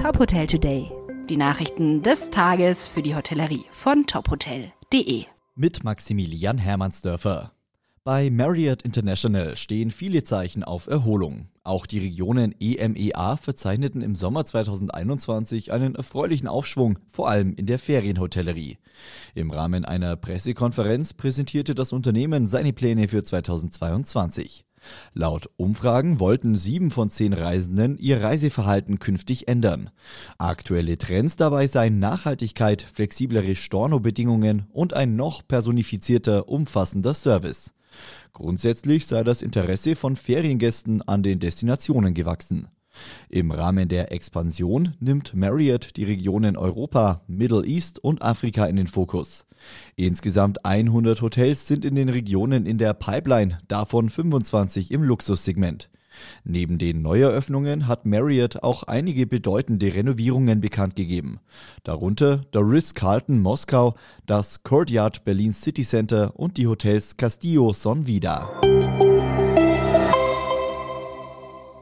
Top Hotel Today. Die Nachrichten des Tages für die Hotellerie von tophotel.de. Mit Maximilian Hermannsdörfer. Bei Marriott International stehen viele Zeichen auf Erholung. Auch die Regionen EMEA verzeichneten im Sommer 2021 einen erfreulichen Aufschwung, vor allem in der Ferienhotellerie. Im Rahmen einer Pressekonferenz präsentierte das Unternehmen seine Pläne für 2022. Laut Umfragen wollten sieben von zehn Reisenden ihr Reiseverhalten künftig ändern. Aktuelle Trends dabei seien Nachhaltigkeit, flexiblere Stornobedingungen und ein noch personifizierter, umfassender Service. Grundsätzlich sei das Interesse von Feriengästen an den Destinationen gewachsen. Im Rahmen der Expansion nimmt Marriott die Regionen Europa, Middle East und Afrika in den Fokus. Insgesamt 100 Hotels sind in den Regionen in der Pipeline, davon 25 im Luxussegment. Neben den Neueröffnungen hat Marriott auch einige bedeutende Renovierungen bekannt gegeben. Darunter der Ritz-Carlton Moskau, das Courtyard Berlin City Center und die Hotels Castillo Son Vida.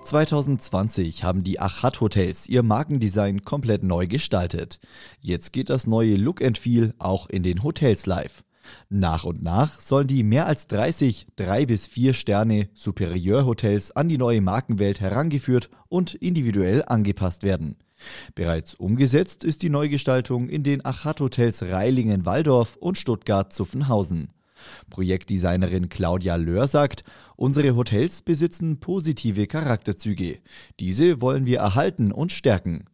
2020 haben die Achat Hotels ihr Markendesign komplett neu gestaltet. Jetzt geht das neue Look and Feel auch in den Hotels live. Nach und nach sollen die mehr als 30 3 bis 4 Sterne Superieur-Hotels an die neue Markenwelt herangeführt und individuell angepasst werden. Bereits umgesetzt ist die Neugestaltung in den Achat-Hotels Reilingen-Walldorf und Stuttgart-Zuffenhausen. Projektdesignerin Claudia Löhr sagt, unsere Hotels besitzen positive Charakterzüge. Diese wollen wir erhalten und stärken.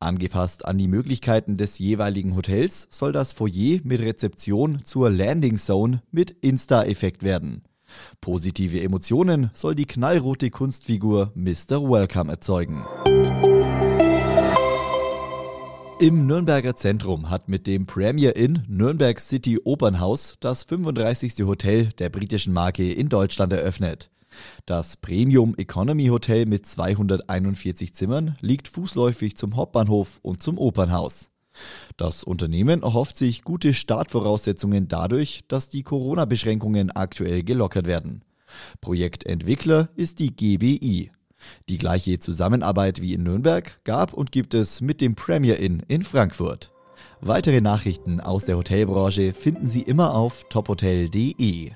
Angepasst an die Möglichkeiten des jeweiligen Hotels soll das Foyer mit Rezeption zur Landing Zone mit Insta-Effekt werden. Positive Emotionen soll die knallrote Kunstfigur Mr. Welcome erzeugen. Im Nürnberger Zentrum hat mit dem Premier Inn Nürnberg City Opernhaus das 35. Hotel der britischen Marke in Deutschland eröffnet. Das Premium Economy Hotel mit 241 Zimmern liegt fußläufig zum Hauptbahnhof und zum Opernhaus. Das Unternehmen erhofft sich gute Startvoraussetzungen dadurch, dass die Corona-Beschränkungen aktuell gelockert werden. Projektentwickler ist die GBI. Die gleiche Zusammenarbeit wie in Nürnberg gab und gibt es mit dem Premier Inn in Frankfurt. Weitere Nachrichten aus der Hotelbranche finden Sie immer auf tophotel.de.